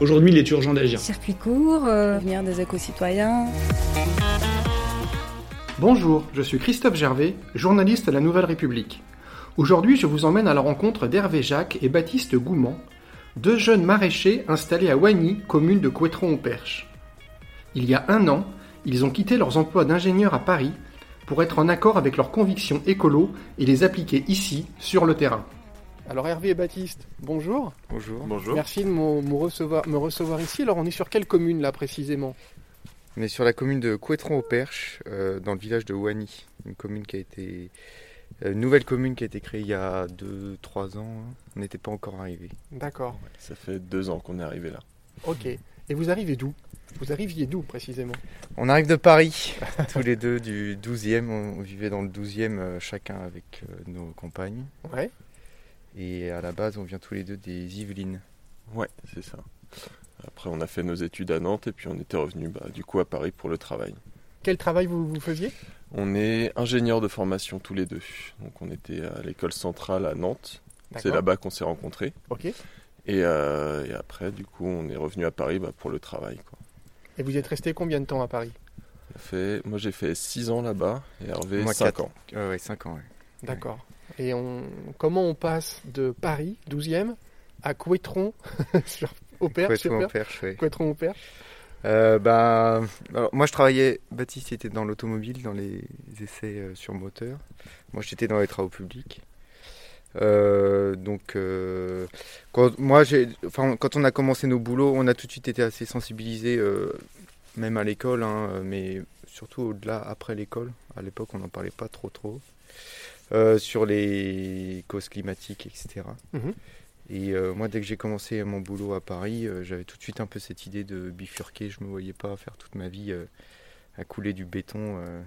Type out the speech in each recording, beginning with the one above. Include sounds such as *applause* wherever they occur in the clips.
Aujourd'hui, il est urgent d'agir. Circuit court, euh, devenir des éco-citoyens. Bonjour, je suis Christophe Gervais, journaliste à La Nouvelle République. Aujourd'hui, je vous emmène à la rencontre d'Hervé Jacques et Baptiste Goumand, deux jeunes maraîchers installés à Wagny, commune de Couétron-au-Perche. Il y a un an, ils ont quitté leurs emplois d'ingénieurs à Paris pour être en accord avec leurs convictions écolo et les appliquer ici, sur le terrain. Alors Hervé et Baptiste, bonjour. Bonjour. Bonjour. Merci de me, me recevoir, me recevoir ici. Alors on est sur quelle commune là précisément? On est sur la commune de Couétron-au-Perche, euh, dans le village de Wany, une commune qui a été euh, une nouvelle commune qui a été créée il y a 2-3 ans. hein. On n'était pas encore arrivé. D'accord. Ça fait deux ans qu'on est arrivé là. Ok. Et vous arrivez d'où? Vous arriviez d'où précisément? On arrive de Paris, *laughs* tous les deux du 12e. On, on vivait dans le 12e euh, chacun avec euh, nos compagnes. Ouais. Et à la base, on vient tous les deux des Yvelines. Ouais, c'est ça. Après, on a fait nos études à Nantes et puis on était revenu bah, du coup à Paris pour le travail. Quel travail vous, vous faisiez? On est ingénieurs de formation tous les deux. Donc on était à l'école centrale à Nantes. C'est là-bas qu'on s'est rencontrés. Ok. Et, euh, et après, du coup, on est revenu à Paris bah, pour le travail. Quoi. Et vous êtes resté combien de temps à Paris? Fait... Moi, j'ai fait 6 ans là-bas et Hervé Moi, 5 quatre. ans. Ouais, ouais, 5 ans, ouais. D'accord. Et on, comment on passe de Paris, 12e, à Couétron, *laughs* sur, au Perche, sur Couétron-au-Perche, ouais. Couétron au Perche Euh, bah, alors, moi je travaillais, Baptiste était dans l'automobile, dans les essais euh, sur moteur. Moi j'étais dans les travaux publics. Euh, donc, euh, quand, moi, enfin, quand on a commencé nos boulots, on a tout de suite été assez sensibilisés, euh, même à l'école, hein, mais surtout au-delà, après l'école. À l'époque, on n'en parlait pas trop trop. Euh, sur les causes climatiques, etc. Mhm. Et euh, moi, dès que j'ai commencé mon boulot à Paris, euh, j'avais tout de suite un peu cette idée de bifurquer. Je me voyais pas faire toute ma vie euh, à couler du béton euh,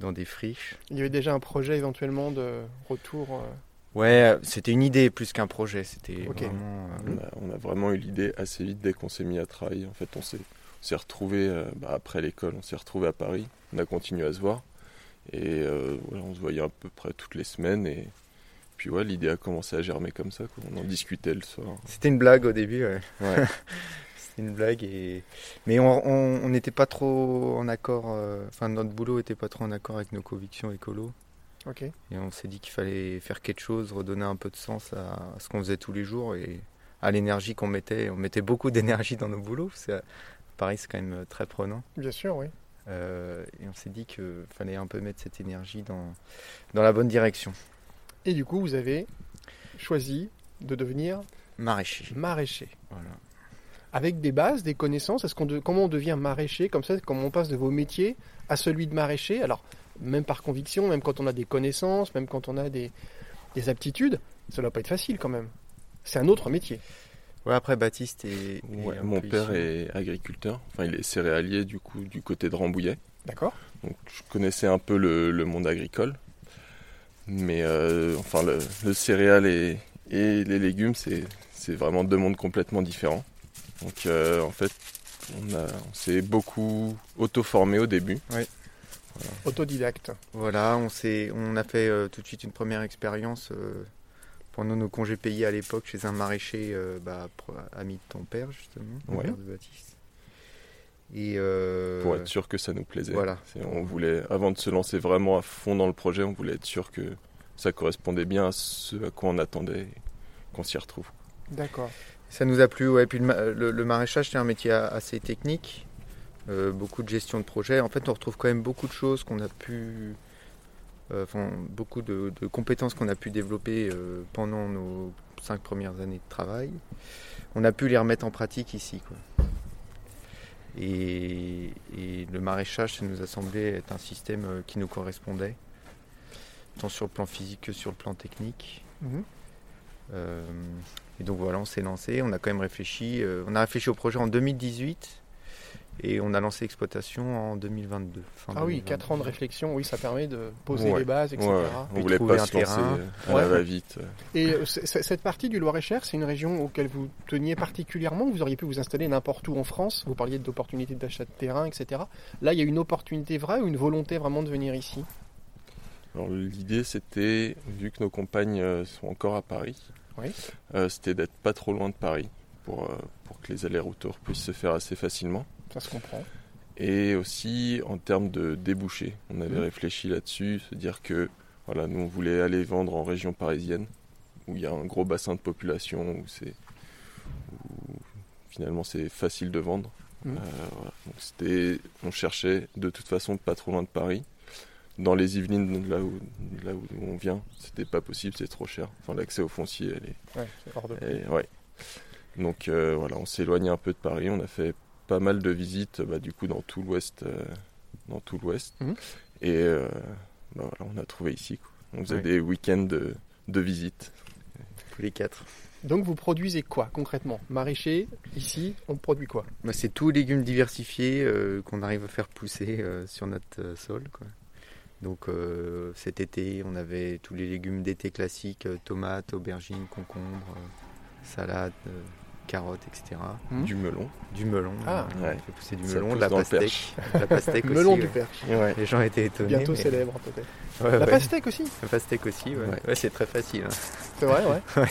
dans des friches. Il y avait déjà un projet éventuellement de retour. euh, Ouais, c'était une idée plus qu'un projet. C'était vraiment. euh, On a, on a vraiment eu l'idée assez vite dès qu'on s'est mis à travailler. En fait, on s'est, on s'est retrouvés bah, après l'école, on s'est retrouvés à Paris. On a continué à se voir. Et euh, voilà, on se voyait à peu près toutes les semaines. Et puis ouais, l'idée a commencé à germer comme ça. quoi. On en discutait le soir. C'était une blague au début. ouais. Ouais. *laughs* C'était une blague et mais on n'était pas trop en accord. euh, Enfin, notre boulot était pas trop en accord avec nos convictions écolo. Ok. Et on s'est dit qu'il fallait faire quelque chose, redonner un peu de sens à, à ce qu'on faisait tous les jours et à l'énergie qu'on mettait. On mettait beaucoup d'énergie dans nos boulots. Paris, c'est quand même euh, très prenant. Bien sûr, oui. Euh, et on s'est dit qu'il fallait un peu mettre cette énergie dans, dans la bonne direction. Et du coup, vous avez choisi de devenir Maraîcher. maraîcher. Voilà. Avec des bases, des connaissances. Est-ce qu'on de- comment on devient maraîcher comme ça Comment on passe de vos métiers à celui de maraîcher? Alors, même par conviction, même quand on a des connaissances, même quand on a des, des aptitudes, ça doit pas être facile quand même. C'est un autre métier. Ouais, après, Baptiste Ouais, un mon père est agriculteur. Enfin, il est céréalier du coup du côté de Rambouillet. D'accord Donc je connaissais un peu le, le monde agricole. Mais euh, enfin, le, le céréal et, et les légumes, c'est c'est vraiment deux mondes complètement différents. Donc euh, en fait, on, a- on s'est beaucoup auto-formé au début. Autodidacte. Voilà, on, s'est, on a fait euh, tout de suite une première expérience euh, pendant nos congés payés à l'époque chez un maraîcher euh, bah, ami de ton père, justement, Ouais. père de Baptiste. Et euh, pour être sûr que ça nous plaisait. voilà. On voulait, avant de se lancer vraiment à fond dans le projet, on voulait être sûr que ça correspondait bien à ce à quoi on attendait et qu'on s'y retrouve. D'accord. Ça nous a plu, ouais. Puis le, ma- le- le maraîchage, c'est un métier assez technique, euh, beaucoup de gestion de projet. En fait, on retrouve quand même beaucoup de choses qu'on a pu, enfin, beaucoup de, de compétences qu'on a pu développer euh, pendant nos cinq premières années de travail. On a pu les remettre en pratique ici, quoi. Et, et le maraîchage, ça nous a semblé être un système euh, qui nous correspondait, tant sur le plan physique que sur le plan technique. Mhm. Euh, et donc voilà, on s'est lancé, on a quand même réfléchi. euh, on a réfléchi au projet en 2018 Et on a lancé l'exploitation en 2022. fin Ah oui, 2022. 4 ans de réflexion, oui, ça permet de poser Ouais. les bases, etc. Ouais, Puis on voulait pas un se lancer à Ouais. la va-vite. Et euh, cette partie du Loir-et-Cher, c'est une région auquel vous teniez particulièrement. Vous auriez pu vous installer n'importe où en France? Vous parliez d'opportunités d'achat de terrain, etc. Là, il y a une opportunité vraie ou une volonté vraiment de venir ici? Alors l'idée c'était, vu que nos compagnes euh, sont encore à Paris, Oui. euh, c'était d'être pas trop loin de Paris pour, euh, pour que les allers-retours puissent se faire assez facilement. Ça se comprend. Et aussi en termes de débouchés. On avait Mhm. réfléchi là-dessus, se dire que voilà, nous on voulait aller vendre en région parisienne, où il y a un gros bassin de population, où c'est finalement c'est facile de vendre. Mhm. Euh, voilà. Donc c'était, on cherchait de toute façon pas trop loin de Paris. Dans les Yvelines, là où, là où on vient, c'était pas possible, c'est trop cher. Enfin, l'accès au foncier, elle est, Ouais, c'est hors de ouais. Donc euh, voilà, on s'est éloigné un peu de Paris. On a fait pas mal de visites, bah, du coup dans tout l'Ouest, euh, dans tout l'Ouest. Mhm. Et euh, bah, voilà, on a trouvé ici. quoi. On faisait Ouais. des week-ends de, de visites. Tous les quatre. Donc, vous produisez quoi concrètement? Maraîcher, ici, on produit quoi? Bah, c'est tous les légumes diversifiés euh, qu'on arrive à faire pousser euh, sur notre euh, sol. quoi. Donc euh, cet été, on avait tous les légumes d'été classiques, euh, tomates, aubergines, concombres, euh, salades, euh, carottes, etc. Mhm. Du melon. Du melon, Ah. on Ouais. fait pousser du melon, *laughs* de la pastèque. La pastèque aussi. Melon du. Perche. Ouais. Les gens étaient étonnés. Bientôt mais- célèbre, peut-être. Ouais, La ouais. pastèque aussi La pastèque aussi, ouais. Ouais. Ouais, c'est très facile. hein. C'est vrai, ouais. *laughs* Ouais.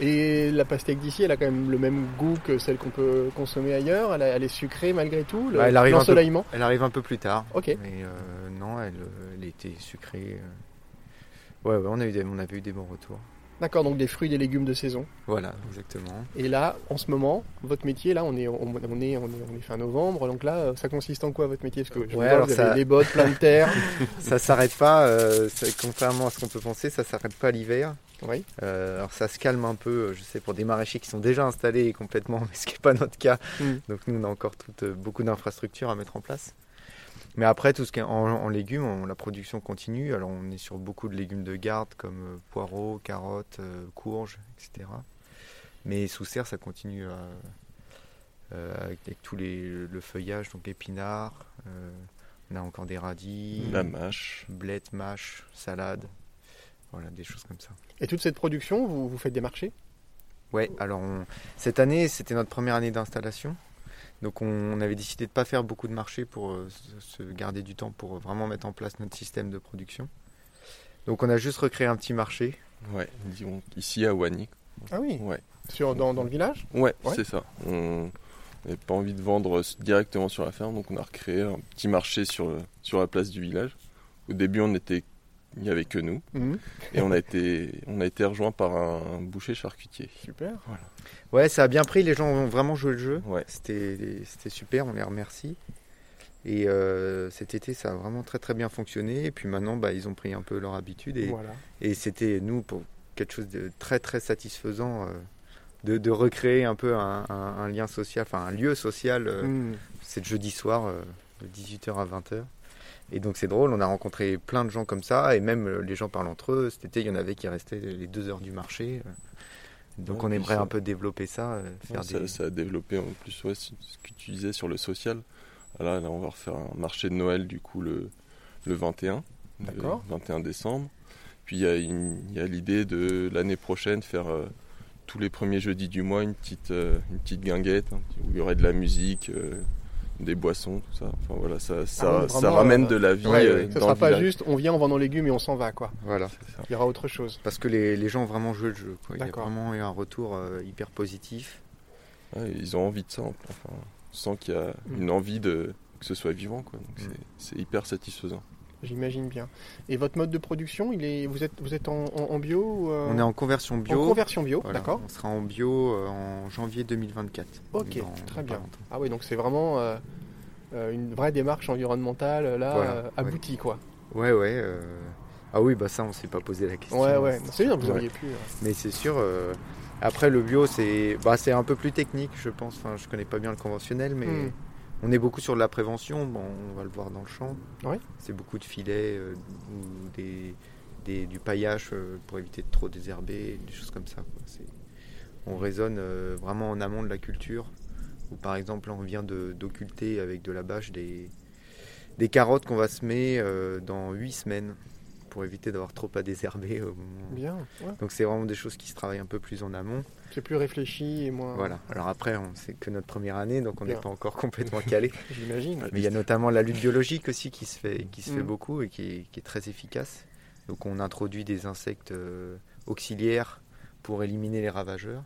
Et la pastèque d'ici, elle a quand même le même goût que celle qu'on peut consommer ailleurs. Elle, a- elle est sucrée malgré tout. le- Bah, elle arrive un peu- L'ensoleillement. Elle arrive un peu plus tard. Ok. Mais euh, non, elle, euh, elle était sucrée. euh. Ouais, ouais, on, a eu des, on avait eu des bons retours. D'accord, donc des fruits, des légumes de saison. Voilà, exactement. Et là, en ce moment, votre métier, là, on est, on, on est, on est, on est fin novembre. Donc là, ça consiste en quoi votre métier? Parce que je Ouais, vois, alors vous ça- avez des bottes, plein de terre. *laughs* ça s'arrête pas, euh, contrairement à ce qu'on peut penser, ça s'arrête pas l'hiver. oui. Euh, alors ça se calme un peu, je sais, pour des maraîchers qui sont déjà installés complètement, *laughs* mais ce qui n'est pas notre cas. Mm. Donc nous, on a encore euh, beaucoup d'infrastructures à mettre en place. Mais après, tout ce qui est en, en légumes, on- la production continue. Alors on est sur beaucoup de légumes de garde comme euh, poireaux, carottes, euh, courges, etc. Mais sous serre, ça continue à, euh, avec, avec tous les, le feuillage, donc épinards. euh, on a encore des radis, La mâche. blettes, mâches, salades. Voilà, des choses comme ça. Et toute cette production, vous, vous faites des marchés? Ouais, alors on- cette année, c'était notre première année d'installation. Donc on, on avait décidé de ne pas faire beaucoup de marchés pour euh, se garder du temps pour vraiment mettre en place notre système de production. Donc on a juste recréé un petit marché. Ouais, disons, ici à Wany. Ah oui Ouais, Sur, dans, dans le village? Ouais, Ouais. c'est ça. On n'avait pas envie de vendre directement sur la ferme, donc on a recréé un petit marché sur, le- sur la place du village. Au début, on était, il n'y avait que nous, Mhm. et on a été, on a été rejoint par un, boucher charcutier. Super. Ouais, ça a bien pris, les gens ont vraiment joué le jeu. Ouais. C'était c'était super, on les remercie. Et euh, cet été, ça a vraiment très très bien fonctionné. Et puis maintenant, bah, ils ont pris un peu leur habitude. Et, Voilà. Et c'était, nous, pour quelque chose de très, très satisfaisant, euh, de, de recréer un peu un, un- un lien social, enfin un lieu social. euh, Mhm. C'est le jeudi soir, euh, de 18h à 20h. Et donc c'est drôle, on a rencontré plein de gens comme ça, et même euh, les gens parlent entre eux. Cet été, il y en avait qui restaient les deux heures du marché. euh. Donc Ouais, on aimerait ça- un peu développer ça, euh, faire Ouais, ça, des... ça a développé en plus ouais, ce que tu disais sur le social. Là, là, on va refaire un marché de Noël du coup le, le 21, le D'accord. 21 décembre. Puis il y a, l'idée de l'année prochaine faire euh, tous les premiers jeudis du mois une petite, euh, une petite guinguette hein, où il y aurait de la musique, euh, des boissons, tout ça. Enfin voilà, ça, ça, Ah ça ramène euh, de la vie ouais, euh, dans sera le pas village. juste, on vient, on vend nos légumes et on s'en va, quoi. Voilà. Ça. Il y aura autre chose. Parce que les, les gens ont vraiment joué le jeu. quoi. Il y a vraiment eu un retour euh, hyper positif. Ouais, ils ont envie de ça. Enfin, on sent qu'il y a Mm. une envie de que ce soit vivant, quoi. Donc Mm. c'est- c'est hyper satisfaisant. J'imagine bien. Et votre mode de production, il est, vous êtes, vous êtes en, en- en bio euh, On est en conversion bio. en conversion bio, Voilà. d'accord On sera en bio euh, en janvier 2024. Ok, Dans- très dans bien. Ah oui, donc c'est vraiment euh, une vraie démarche environnementale là Voilà, ouais. aboutie quoi. Ouais, ouais. Ah oui, bah ça, on s'est pas posé la question. Ouais, ouais. C'est bien, vous auriez pu. Mais c'est sûr. Après, le bio, c'est bah, c'est un peu plus technique, je pense. Enfin, je connais pas bien le conventionnel, mais Hmm. On est beaucoup sur de la prévention. Bon, on va le voir dans le champ. C'est beaucoup de filets euh, ou des, des- du paillage euh, pour éviter de trop désherber, des choses comme ça. On raisonne euh, vraiment en amont de la culture où par exemple on vient d'occulter avec de la bâche des, des carottes qu'on va semer dans 8 semaines pour éviter d'avoir trop à désherber au moment. Bien, ouais. Donc c'est vraiment des choses qui se travaillent un peu plus en amont. c'est plus réfléchi et moins. Voilà. Alors après, on- c'est que notre première année, donc on n'est pas encore *laughs* complètement calé. J'imagine. Mais il y a notamment la lutte biologique aussi qui se fait, qui se fait Mm. beaucoup et qui est, qui est très efficace. Donc on introduit des insectes euh, auxiliaires pour éliminer les ravageurs.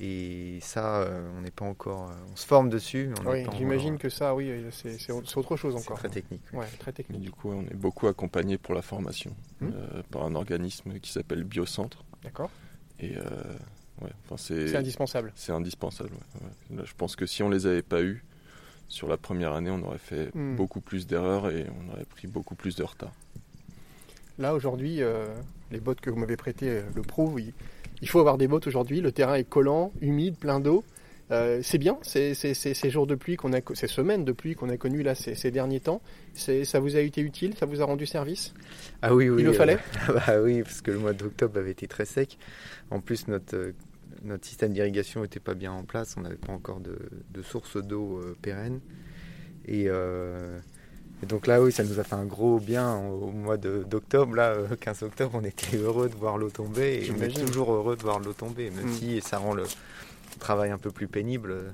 Et ça, euh, on n'est pas encore. euh, on se forme dessus. mais on Oui, j'imagine que ça, oui, c'est c'est- autre chose c'est encore. très technique. Ouais, très Et technique. du coup, on est beaucoup accompagné pour la formation Hmm. euh, par un organisme qui s'appelle Biocentre. D'accord. Et euh, ouais, enfin, C'est indispensable. c'est indispensable. ouais, ouais. Là, je pense que si on les avait pas eus sur la première année, on aurait fait Hmm. beaucoup plus d'erreurs et on aurait pris beaucoup plus de retard. Là, aujourd'hui, euh, les bottes que vous m'avez prêtées euh, le prouvent. Il faut avoir des bottes aujourd'hui. Le terrain est collant, humide, plein d'eau. Euh, c'est bien, ces, ces- ces- ces jours de pluie qu'on a, ces semaines de pluie qu'on a connues là ces, derniers temps. Ça vous a été utile? Ça vous a rendu service? Ah oui, oui. Il le euh, fallait? *laughs* Bah oui, parce que le mois d'octobre avait été très sec. En plus, notre, euh, notre système d'irrigation n'était pas bien en place. On n'avait pas encore de, de source d'eau euh, pérenne. Et, et donc là, oui, ça nous a fait un gros bien au, mois d'octobre. Là, euh, 15 octobre, on était heureux de voir l'eau tomber. Et on est toujours heureux de voir l'eau tomber. Même Mm. si ça rend le travail un peu plus pénible, euh,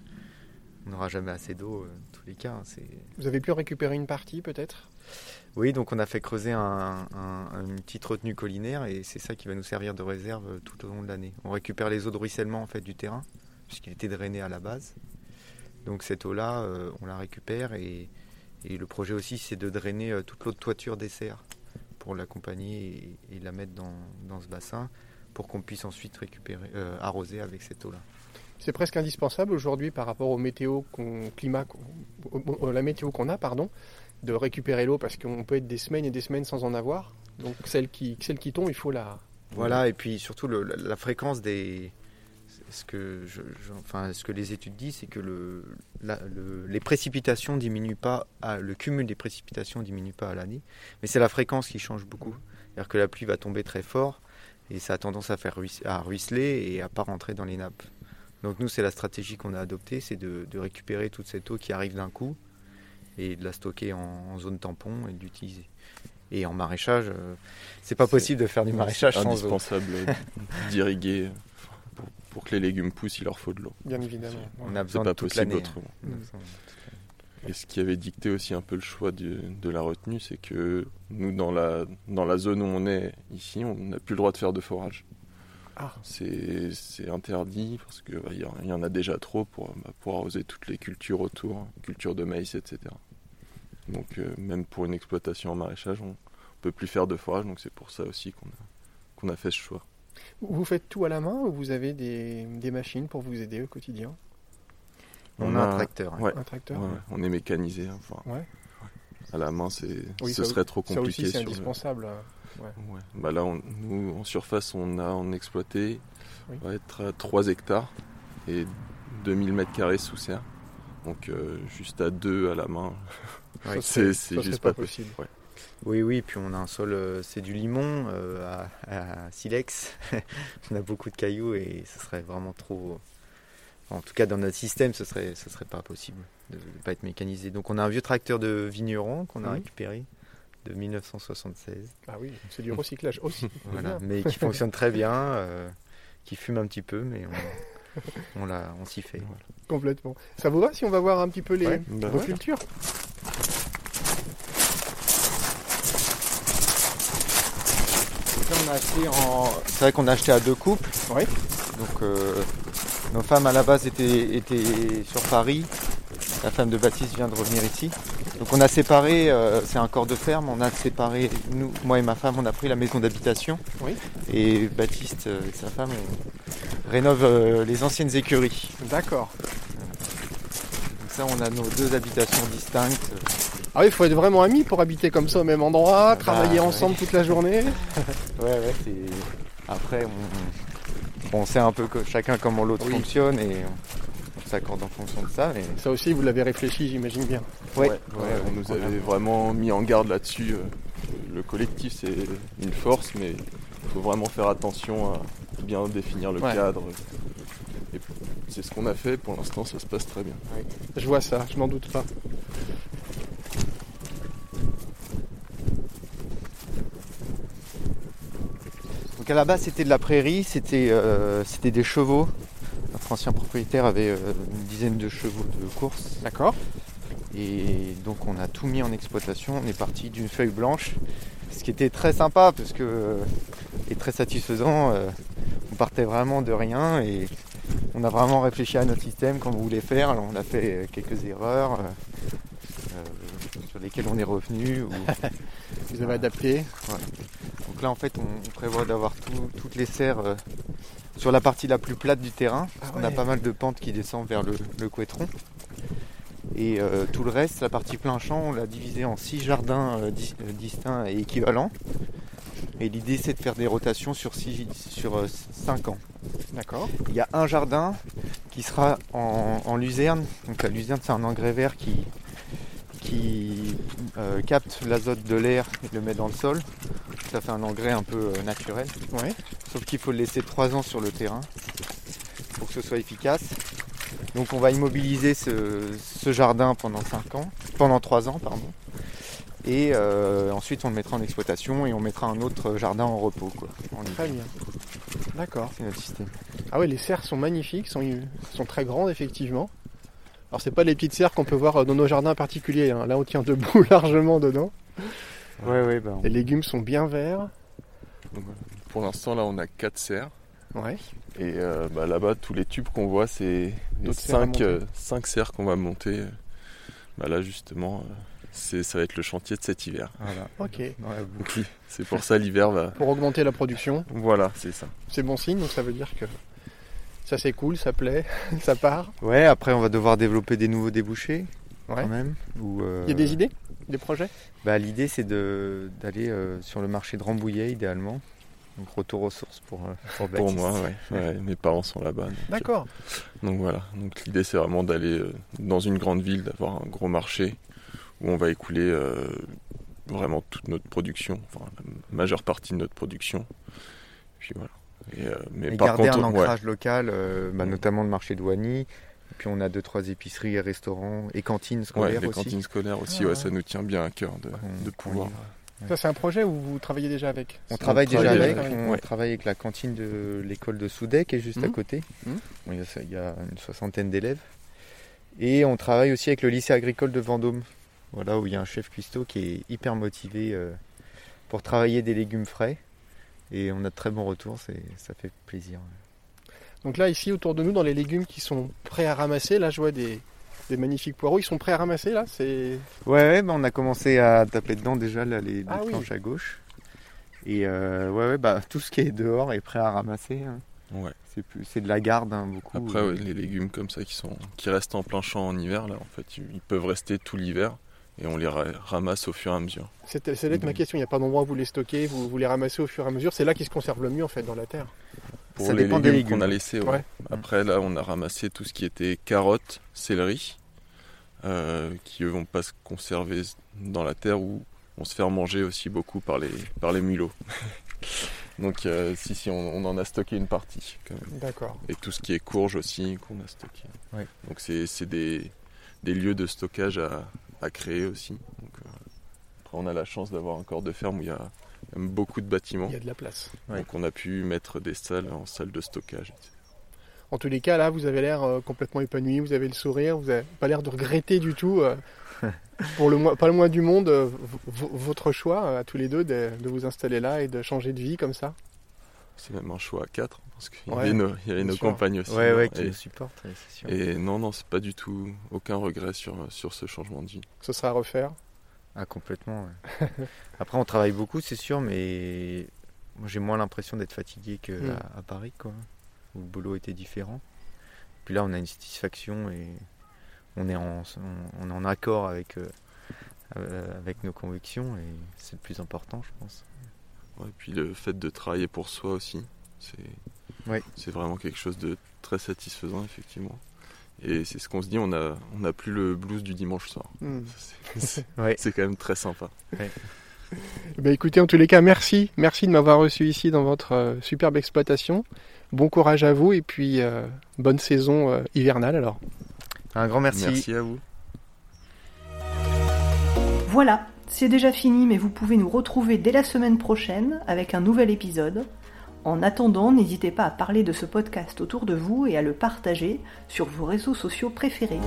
on n'aura jamais assez d'eau, euh, en tous les cas. hein. Vous avez pu récupérer une partie peut-être? Oui, donc on a fait creuser un- un- une petite retenue collinaire et c'est ça qui va nous servir de réserve euh, tout au long de l'année. On récupère les eaux de ruissellement en fait du terrain puisqu'il était drainé à la base. Donc cette eau-là, euh, on la récupère et, et le projet aussi c'est de drainer euh, toute l'eau de toiture des serres pour l'accompagner et, et la mettre dans, dans ce bassin pour qu'on puisse ensuite récupérer, euh, arroser avec cette eau-là. C'est presque indispensable aujourd'hui par rapport au météo qu'on, climat, qu'on- au- au- la météo qu'on a, pardon, de récupérer l'eau parce qu'on peut être des semaines et des semaines sans en avoir. Donc celle qui, celle qui tombe, il faut la. Voilà, et puis surtout le- la, la fréquence des. Ce que, je, je- enfin, ce que les études disent, c'est que le, la- le- les précipitations diminuent pas, à- le cumul des précipitations diminue pas à l'année, mais c'est la fréquence qui change beaucoup. C'est-à-dire que la pluie va tomber très fort et ça a tendance à faire à ruisseler et à pas rentrer dans les nappes. Donc nous, c'est la stratégie qu'on a adoptée, c'est de, de récupérer toute cette eau qui arrive d'un coup et de la stocker en, en zone tampon et de l'utiliser. Et en maraîchage, euh, c'est pas possible de faire du maraîchage sans eau. indispensable d'irriguer. *laughs* Pour, que les légumes poussent, il leur faut de l'eau. Bien évidemment. On a C'est besoin pas de possible autrement. Et ce qui avait dicté aussi un peu le choix du- de la retenue, c'est que nous, dans la, dans la zone où on est ici, on n'a plus le droit de faire de forage. Ah. C'est interdit parce qu'il y, il y en a déjà trop pour, bah, pour arroser toutes les cultures autour, cultures de maïs, etc. Donc euh, même pour une exploitation en maraîchage, on ne peut plus faire de forage, donc c'est pour ça aussi qu'on a, qu'on a fait ce choix. Vous faites tout à la main ou vous avez des, des machines pour vous aider au quotidien? On, a un tracteur. hein. ouais. Un tracteur Ouais, ouais, on est mécanisé. hein, enfin, Ouais. À la main, c'est, Oui, ce ça- serait trop Ça compliqué. aussi, c'est sur le- indispensable. Ouais. Bah là, on- nous, en surface, on a en exploité Oui. on va être à 3 hectares et 2000 mètres carrés sous serre. Donc euh, juste à 2 à la main, *laughs* c'est juste pas pas possible. Ouais. Oui, oui, puis on a un sol, euh, c'est du limon euh, à, à silex. *laughs* on a beaucoup de cailloux et ce serait vraiment trop. En tout cas, dans notre système, ce serait, ce serait pas possible de ne pas être mécanisé. Donc, on a un vieux tracteur de vigneron qu'on a récupéré de 1976. Ah oui, c'est du recyclage *laughs* aussi. Voilà, mais qui *laughs* fonctionne très bien, euh, qui fume un petit peu, mais on, on, l'a- on s'y fait. Complètement. Ça vous va si on va voir un petit peu les Ouais, bah vos ouais. cultures En... C'est vrai qu'on a acheté à deux couples. Oui. Donc, euh, nos femmes à la base étaient, étaient sur Paris. La femme de Baptiste vient de revenir ici. Donc, on a séparé, euh, c'est un corps de ferme, on a séparé, nous, moi et ma femme, on a pris la maison d'habitation. Oui. Et Baptiste euh, et sa femme on rénove euh, les anciennes écuries. D'accord. Donc, ça, on a nos deux habitations distinctes. Ah oui, il faut être vraiment amis pour habiter comme ça au même endroit, Bah, travailler ensemble toute la journée. *laughs* Ouais, ouais, c'est. Après, on, on sait un peu que chacun comment l'autre Oui. fonctionne et on s'accorde en fonction de ça. Mais... Ça aussi, vous l'avez réfléchi, j'imagine bien. Ouais, Ouais, ouais, on nous avait vraiment mis en garde là-dessus. euh, Le collectif, c'est une force, mais il faut vraiment faire attention à bien définir le Ouais. cadre. Et c'est ce qu'on a fait. Pour l'instant, ça se passe très bien. Je vois ça, je n'en doute pas. À la base c'était de la prairie, c'était euh, c'était des chevaux. Notre ancien propriétaire avait euh, une dizaine de chevaux de course. D'accord. Et donc on a tout mis en exploitation. On est parti d'une feuille blanche. Ce qui était très sympa parce que et très satisfaisant. euh, on partait vraiment de rien et on a vraiment réfléchi à notre système qu'on voulait faire. Alors, on a fait quelques erreurs sur lesquelles on est revenu. ou- *laughs* Vous avez adapté. Donc là, en fait, on, on prévoit d'avoir tout- toutes les serres euh, sur la partie la plus plate du terrain. parce qu'on a pas mal de pentes qui descendent vers le, le couétron. Et euh, tout le reste, la partie plein champ, on l'a divisé en six jardins euh, dis- distincts et équivalents. Et l'idée, c'est de faire des rotations sur, six, sur cinq ans. D'accord. Il y a un jardin qui sera en, en luzerne. Donc la luzerne, c'est un engrais vert qui, qui euh, capte l'azote de l'air et le met dans le sol. Ça fait un engrais un peu euh, naturel. Ouais. Sauf qu'il faut le laisser 3 ans sur le terrain pour que ce soit efficace. Donc on va immobiliser ce, ce jardin pendant 5 ans, pendant 3 ans pardon. Et euh, ensuite on le mettra en exploitation et on mettra un autre jardin en repos. Quoi, en. Très bien. D'accord. C'est notre système. Ah ouais, les serres sont magnifiques, sont, sont très grandes effectivement. Alors c'est pas les petites serres qu'on peut voir dans nos jardins particuliers. hein. Là on tient debout *laughs* largement dedans. Ouais, ouais, bah, on- Les légumes sont bien verts. Donc. Pour l'instant, là, on a 4 serres. Ouais. Et euh, bah, là-bas, tous les tubes qu'on voit, c'est les D'autres serres à 5 monter. serres qu'on va monter. Bah, là, justement, euh, c'est, ça va être le chantier de cet hiver. voilà. Ok. Donc, *laughs* c'est pour ça l'hiver va. Pour augmenter la production, Voilà, c'est ça. c'est bon signe, donc ça veut dire que ça c'est cool, ça plaît, *laughs* ça part. Ouais, après on va devoir développer des nouveaux débouchés Ouais. quand même. ou, euh, Il y a des idées? Des projets bah, L'idée c'est d'aller euh, sur le marché de Rambouillet idéalement. Donc retour aux sources pour, euh, pour, Pour moi, ouais. Ouais, *laughs* Mes parents sont là-bas. euh, D'accord. Donc voilà, donc l'idée c'est vraiment d'aller euh, dans une grande ville, d'avoir un gros marché où on va écouler euh, vraiment toute notre production, enfin la majeure partie de notre production. Puis voilà. Et, euh, mais Et par garder contre, un ouais, ancrage local, euh, bah, notamment le marché de Wany. Et puis on a deux trois épiceries et restaurants et cantines ouais, scolaires les aussi. cantines scolaires aussi, Ah, ouais, ouais. ça nous tient bien à cœur de, pouvoir. Ça c'est un projet où vous travaillez déjà avec On travaille déjà travaille avec, on ouais. travaille avec la cantine de l'école de Soudet qui est juste à Mhm. côté. Bon, il, y a, ça- il y a une soixantaine d'élèves. Et on travaille aussi avec le lycée agricole de Vendôme, voilà, où il y a un chef cuistot qui est hyper motivé euh, pour travailler des légumes frais. Et on a de très bons retours, ça fait plaisir. Donc là ici autour de nous dans les légumes qui sont prêts à ramasser, là je vois des, des magnifiques poireaux, ils sont prêts à ramasser là C'est Ouais, ouais, bah, on a commencé à taper dedans déjà là, les, les Ah oui. planches à gauche. Et euh, ouais, ouais, bah, tout ce qui est dehors est prêt à ramasser. hein. Ouais. C'est plus, c'est de la garde hein, beaucoup. Après, ouais, les légumes comme ça qui, sont, qui restent en plein champ en hiver, là, en fait, ils peuvent rester tout l'hiver et on les ra- ramasse au fur et à mesure. C'était c'est là ma question, il n'y a pas d'endroit où vous les stockez, vous, vous les ramassez au fur et à mesure, c'est là qu'ils se conservent le mieux en fait dans la terre. Pour Ça les dépend des légumes qu'on légumes. a laissés, ouais. Ouais. Après, là, on a ramassé tout ce qui était carottes, céleri, euh, qui eux vont pas se conserver dans la terre ou vont se faire manger aussi beaucoup par les, par les mulots. *laughs* Donc, euh, si, si, on, on en a stocké une partie quand même. D'accord. Et tout ce qui est courge aussi qu'on a stocké. Ouais. Donc, c'est c'est des, des lieux de stockage à, à créer aussi. Donc, euh, après, on a la chance d'avoir un corps de ferme où il y a beaucoup de bâtiments. Il y a de la place. Ouais. Donc, on a pu mettre des salles en salle de stockage. etc. En tous les cas, là, vous avez l'air euh, complètement épanoui, vous avez le sourire, vous n'avez pas l'air de regretter du tout, euh, *laughs* pour le moins, pas le moins du monde, euh, votre choix euh, à tous les deux de, de vous installer là et de changer de vie comme ça. C'est même un choix à quatre, parce qu'il y avait nos, il y avait bien nos sûr. compagnes aussi. Ouais, ouais, hein, qui et, nous supportent, ouais, c'est sûr. et non, non, c'est pas du tout aucun regret sur, sur ce changement de vie. Ce sera à refaire. Ah, complètement. ouais. *laughs* Après, on travaille beaucoup, c'est sûr, mais moi j'ai moins l'impression d'être fatigué qu'à Mm. à Paris, quoi, où le boulot était différent. Puis là, on a une satisfaction et on est en, on, on est en accord avec, euh, euh, avec nos convictions et c'est le plus important, je pense. Ouais, et puis le fait de travailler pour soi aussi, c'est Ouais. c'est vraiment quelque chose de très satisfaisant, effectivement. Et c'est ce qu'on se dit, on n'a on a plus le blues du dimanche soir. Hmm. C'est *laughs* Ouais. quand même très sympa. Bah écoutez, en tous les cas, merci. Merci de m'avoir reçu ici dans votre euh, superbe exploitation. Bon courage à vous et puis euh, bonne saison euh, hivernale alors. Un grand merci. Merci à vous. Voilà, c'est déjà fini, mais vous pouvez nous retrouver dès la semaine prochaine avec un nouvel épisode. En attendant, n'hésitez pas à parler de ce podcast autour de vous et à le partager sur vos réseaux sociaux préférés.